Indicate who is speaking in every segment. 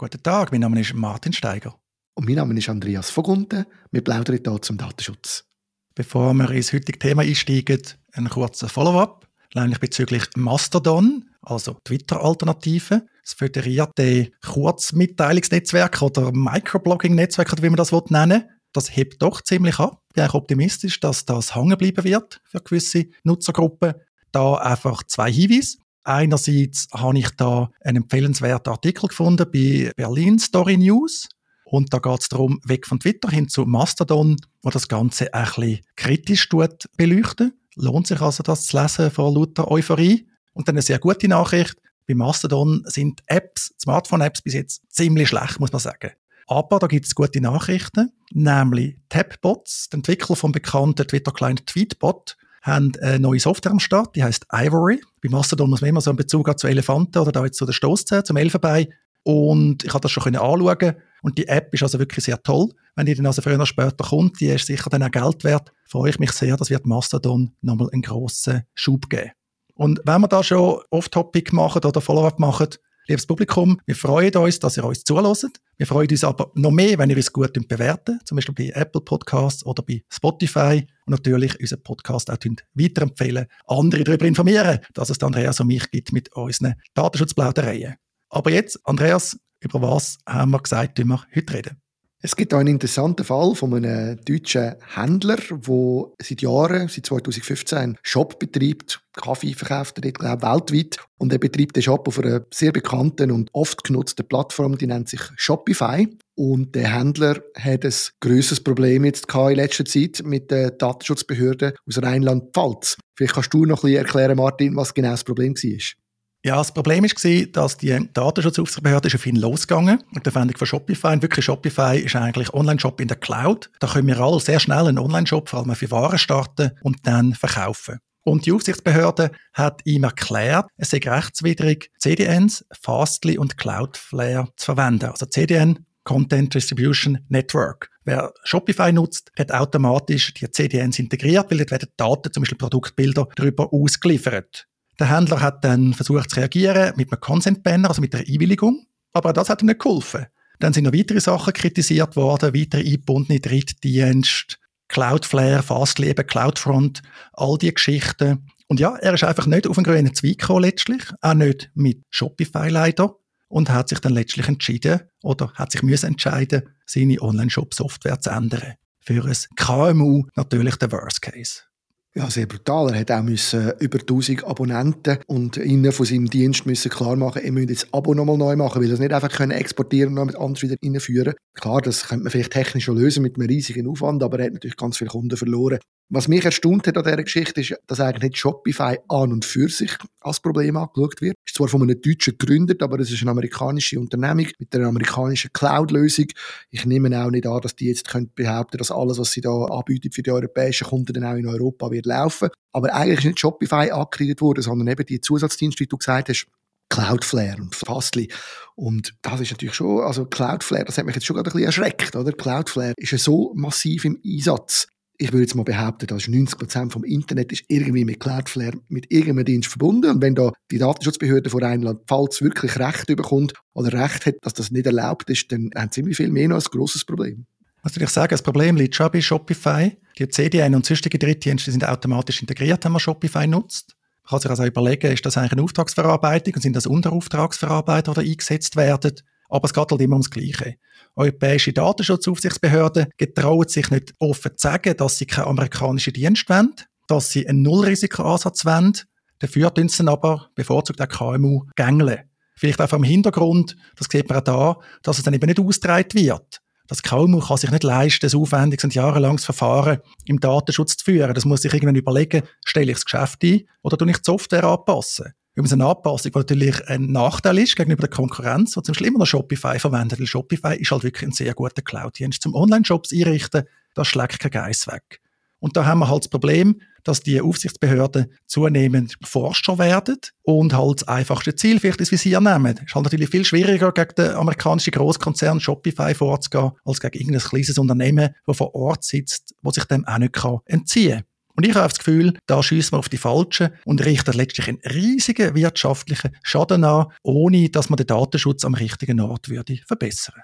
Speaker 1: Guten Tag, mein Name ist Martin Steiger.
Speaker 2: Und mein Name ist Andreas Vogunten. Wir plaudern hier zum Datenschutz.
Speaker 1: Bevor wir ins heutige Thema einsteigen, ein kurzer Follow-up, nämlich bezüglich Mastodon, also Twitter-Alternative. Das föderierte Kurzmitteilungsnetzwerk oder Microblogging-Netzwerk, oder wie man das nennen will, das hebt doch ziemlich ab. Ich bin auch optimistisch, dass das hängen bleiben wird für gewisse Nutzergruppen. Da einfach zwei Hinweise. Einerseits habe ich da einen empfehlenswerten Artikel gefunden bei Berlin Story News. Und da geht es darum, weg von Twitter hin zu Mastodon, wo das Ganze ein bisschen kritisch tut. Lohnt sich also, das zu lesen vor lauter Euphorie. Und dann eine sehr gute Nachricht. Bei Mastodon sind Apps, Smartphone-Apps bis jetzt ziemlich schlecht, muss man sagen. Aber da gibt es gute Nachrichten, nämlich Tapbots, der Entwickler vom bekannten Twitter-Client Tweetbot, haben eine neue Software am Start, die heißt Ivory. Bei Mastodon muss man immer so einen Bezug haben zu Elefanten oder da jetzt zu der Stoßzähne, zum Elfenbein. Und ich habe das schon anschauen und die App ist also wirklich sehr toll. Wenn die dann also früher oder später kommt, die ist sicher dann auch Geld wert, freue ich mich sehr, das wird Mastodon nochmal einen grossen Schub geben. Und wenn wir da schon Off-Topic machen oder Follow-up machen, liebes Publikum, wir freuen uns, dass ihr uns zulässt. Wir freuen uns aber noch mehr, wenn ihr uns gut bewerten, zum Beispiel bei Apple Podcasts oder bei Spotify und natürlich unseren Podcast auch weiterempfehlen, andere darüber informieren, dass es Andreas und mich gibt mit unseren Datenschutzplaudereien. Aber jetzt, Andreas, über was haben wir gesagt, wir heute reden?
Speaker 2: Es gibt einen interessanten Fall von einem deutschen Händler, der seit Jahren, seit 2015, einen Shop betreibt. Kaffee verkauft er, glaube weltweit. Und er betreibt den Shop auf einer sehr bekannten und oft genutzten Plattform, die nennt sich Shopify. Und der Händler hat ein grösseres Problem jetzt in letzter Zeit mit den Datenschutzbehörden aus Rheinland-Pfalz. Vielleicht kannst du noch ein bisschen erklären, Martin, was genau das Problem war.
Speaker 1: Ja, das Problem war, dass die Datenschutzaufsichtsbehörde auf ihn losgegangen mit der Verwendung von Shopify. Und wirklich, Shopify ist eigentlich Online-Shop in der Cloud. Da können wir alle sehr schnell einen Online-Shop, vor allem für Waren starten und dann verkaufen. Und die Aufsichtsbehörde hat ihm erklärt, es sei rechtswidrig, CDNs, Fastly und Cloudflare zu verwenden. Also CDN, Content Distribution Network. Wer Shopify nutzt, hat automatisch die CDNs integriert, weil dort werden Daten, zum Beispiel Produktbilder, darüber ausgeliefert. Der Händler hat dann versucht zu reagieren mit einem Consent-Banner, also mit einer Einwilligung. Aber das hat ihm nicht geholfen. Dann sind noch weitere Sachen kritisiert worden, weitere eingebundene Drittdienste, Cloudflare, Fastly, eben Cloudfront, all die Geschichten. Und ja, er ist einfach nicht auf einen grünen Zweig gekommen letztlich, auch nicht mit Shopify leider und hat sich dann letztlich entschieden oder hat sich müssen entscheiden, seine Online-Shop-Software zu ändern. Für ein KMU natürlich der Worst Case.
Speaker 2: Ja, sehr brutal. Er hat auch müssen über 1000 Abonnenten und ihnen von seinem Dienst müssen klar machen, er müsse jetzt das Abo nochmal neu machen, weil er es nicht einfach können exportieren und noch mit anders wieder reinführen. Klar, das könnte man vielleicht technisch schon lösen mit einem riesigen Aufwand, aber er hat natürlich ganz viele Kunden verloren. Was mich erstaunt hat an dieser Geschichte ist, dass eigentlich nicht Shopify an und für sich als Problem angeschaut wird. Ist zwar von einem Deutschen gegründet, aber es ist eine amerikanische Unternehmung mit einer amerikanischen Cloud-Lösung. Ich nehme auch nicht an, dass die jetzt können behaupten dass alles, was sie da anbieten für die europäischen Kunden, dann auch in Europa wird laufen. Aber eigentlich ist nicht Shopify angekreidet worden, sondern eben die Zusatzdienste, wie du gesagt hast, Cloudflare und Fastly. Und das ist natürlich schon, also Cloudflare, das hat mich jetzt schon gerade ein bisschen erschreckt, oder? Cloudflare ist ja so massiv im Einsatz ich würde jetzt mal behaupten, dass 90 Prozent vom Internet ist irgendwie mit Cloudflare mit irgendeinem Dienst verbunden. Und wenn da die Datenschutzbehörde von Rheinland-Pfalz wirklich Recht bekommt oder Recht hat, dass das nicht erlaubt ist, dann haben sie ziemlich viel mehr noch ein grosses Problem.
Speaker 1: Was würde ich sagen, das Problem liegt schon bei Shopify. Die CDN und sonstige Drittdienste sind automatisch integriert, wenn man Shopify nutzt. Man kann sich also überlegen, ist das eigentlich eine Auftragsverarbeitung und sind das Unterauftragsverarbeiter, die eingesetzt werden? Aber es geht halt immer ums Gleiche. Europäische Datenschutzaufsichtsbehörden getrauen sich nicht offen zu sagen, dass sie keine amerikanischen Dienste wollen, dass sie einen Nullrisikoansatz wollen. Dafür tun sie aber bevorzugt auch KMU gängeln. Vielleicht auch vom Hintergrund, das sieht man auch da, dass es dann eben nicht ausgetragen wird. Das KMU kann sich nicht leisten, ein aufwendiges und jahrelanges Verfahren im Datenschutz zu führen. Das muss sich irgendwann überlegen, stelle ich das Geschäft ein oder tue ich die Software anpassen. Übrigens eine Anpassung, die natürlich ein Nachteil ist gegenüber der Konkurrenz, die zum Beispiel immer noch Shopify verwendet, weil Shopify ist halt wirklich ein sehr guter Cloud-Dienst. Zum Online-Shops einrichten, das schlägt kein Geiss weg. Und da haben wir halt das Problem, dass die Aufsichtsbehörden zunehmend forscher werden und halt das einfachste Ziel vielleicht ins Visier nehmen. Es ist halt natürlich viel schwieriger, gegen den amerikanischen Großkonzern Shopify vorzugehen, als gegen irgendein kleines Unternehmen, das vor Ort sitzt, das sich dem auch nicht entziehen kann. Und ich habe das Gefühl, da schiessen wir auf die Falschen und richten letztlich einen riesigen wirtschaftlichen Schaden an, ohne dass man den Datenschutz am richtigen Ort würde verbessern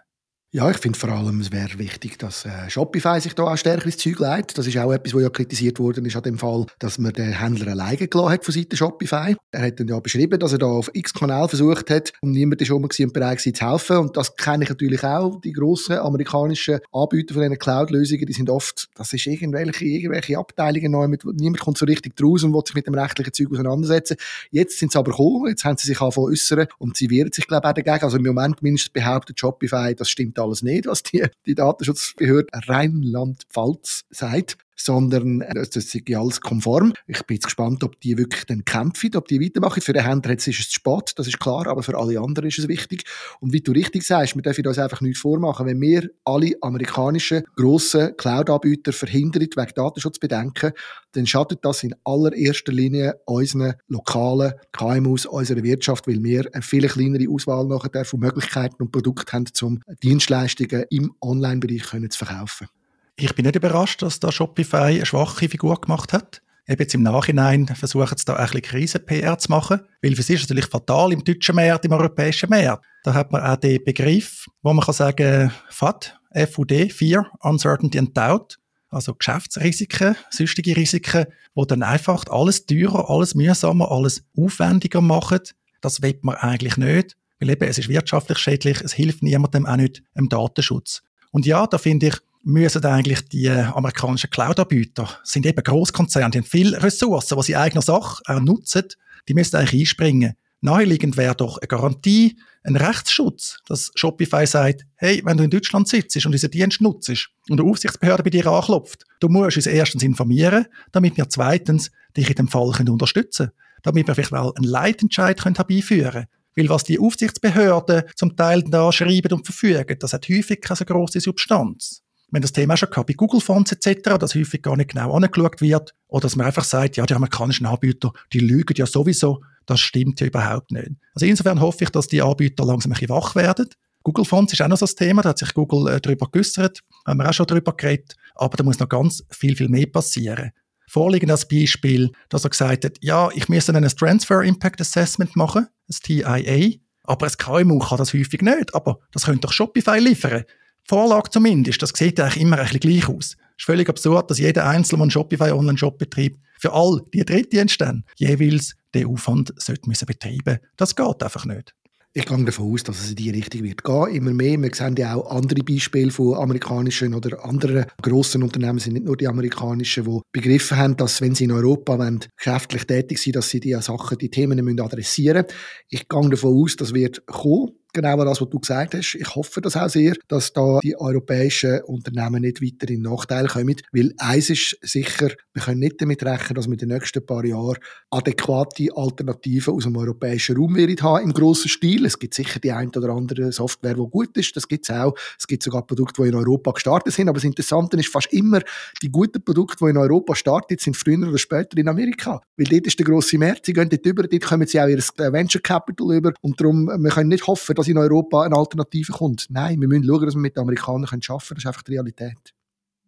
Speaker 2: ja, ich finde vor allem, es wäre wichtig, dass äh, Shopify sich da auch stärker ins Zeug leitet. Das ist auch etwas, was ja kritisiert worden ist an dem Fall, dass man den Händler alleine gelassen hat von Seiten Shopify. Er hat dann ja beschrieben, dass er da auf x Kanal versucht hat und niemand ist schon im Bereich zu helfen. Und das kenne ich natürlich auch. Die grossen amerikanischen Anbieter von diesen Cloud-Lösungen, die sind oft, das ist irgendwelche, irgendwelche Abteilungen neu, mit, niemand kommt so richtig draus und will sich mit dem rechtlichen Zeug auseinandersetzen. Jetzt sind sie aber gekommen, jetzt haben sie sich angefangen äußern und sie wehren sich, glaube ich, auch dagegen. Also im Moment mindestens behauptet Shopify, das stimmt alles nicht, was die, die Datenschutzbehörde Rheinland-Pfalz sagt sondern äh, das ist alles konform. Ich bin jetzt gespannt, ob die wirklich dann kämpfen, ob die weitermachen. Für den Händler ist es zu spät, das ist klar, aber für alle anderen ist es wichtig. Und wie du richtig sagst, wir dürfen uns einfach nichts vormachen. Wenn wir alle amerikanischen grossen Cloud-Anbieter verhindern wegen Datenschutzbedenken, dann schadet das in allererster Linie unseren lokalen KMUs, unserer Wirtschaft, weil wir eine viel kleinere Auswahl nachher von Möglichkeiten und Produkten haben, um Dienstleistungen im Online-Bereich zu verkaufen.
Speaker 1: Ich bin nicht überrascht, dass da Shopify eine schwache Figur gemacht hat. Eben jetzt im Nachhinein versuchen sie da ein bisschen Krisen-PR zu machen, weil für sie ist es natürlich fatal im deutschen Markt, im europäischen Markt. Da hat man auch den Begriff, wo man kann sagen, FUD, FUD, Fear, Uncertainty and Doubt, also Geschäftsrisiken, süchtige Risiken, wo dann einfach alles teurer, alles mühsamer, alles aufwendiger machen. Das will man eigentlich nicht, weil eben es ist wirtschaftlich schädlich, es hilft niemandem, auch nicht im Datenschutz. Und ja, da finde ich, müssen eigentlich die amerikanischen Cloud-Anbieter, sind eben Großkonzerne, die haben viele Ressourcen, die sie eigener Sache auch nutzen, die müssen eigentlich einspringen. Naheliegend wäre doch eine Garantie, ein Rechtsschutz, dass Shopify sagt, hey, wenn du in Deutschland sitzt und diesen Dienst nutzt und eine Aufsichtsbehörde bei dir anklopft, du musst uns erstens informieren, damit wir zweitens dich in dem Fall unterstützen können, damit wir vielleicht mal einen Leitentscheid herbeiführen können. Weil was die Aufsichtsbehörden zum Teil da schreiben und verfügen, das hat häufig keine große Substanz. Wir haben das Thema auch schon gehabt bei Google Fonts etc., dass häufig gar nicht genau angeschaut wird. Oder dass man einfach sagt, ja, die amerikanischen Anbieter, die lügen ja sowieso. Das stimmt ja überhaupt nicht. Also insofern hoffe ich, dass die Anbieter langsam ein bisschen wach werden. Google Fonts ist auch noch so ein Thema, da hat sich Google äh, darüber geäussert, haben wir auch schon darüber geredet, aber da muss noch ganz viel, viel mehr passieren. Vorliegend als Beispiel, dass er gesagt hat, ja, ich müsste ein Transfer Impact Assessment machen, das TIA, aber ein KMU kann das häufig nicht, aber das könnte doch Shopify liefern. Vorlage zumindest, das sieht eigentlich immer ein bisschen gleich aus. Es ist völlig absurd, dass jeder Einzelne, der einen Shopify Online-Shop betreibt, für all die Drittdienste jeweils den Aufwand sollte müssen betreiben Das geht einfach nicht.
Speaker 2: Ich gehe davon aus, dass es in diese Richtung wird gehen. Immer mehr. Wir sehen ja auch andere Beispiele von amerikanischen oder anderen grossen Unternehmen, sind nicht nur die amerikanischen, die begriffen haben, dass wenn sie in Europa wollen, geschäftlich tätig sind, dass sie diese Sachen, die Themen adressieren müssen. Ich gehe davon aus, das wird kommen genau das, was du gesagt hast. Ich hoffe das auch sehr, dass da die europäischen Unternehmen nicht weiter in Nachteil kommen, weil eins ist sicher, wir können nicht damit rechnen, dass wir in den nächsten paar Jahren adäquate Alternativen aus dem europäischen Raum werden haben, im grossen Stil. Es gibt sicher die ein oder andere Software, die gut ist, das gibt es auch. Es gibt sogar Produkte, die in Europa gestartet sind, aber das Interessante ist fast immer, die guten Produkte, die in Europa starten, sind früher oder später in Amerika. Weil dort ist der grosse Markt, sie gehen dort über, dort kommen sie auch ihr Venture Capital über und darum, wir können nicht hoffen, dass in Europa eine Alternative kommt. Nein, wir müssen schauen, dass wir mit den Amerikanern arbeiten können. Das ist einfach die Realität.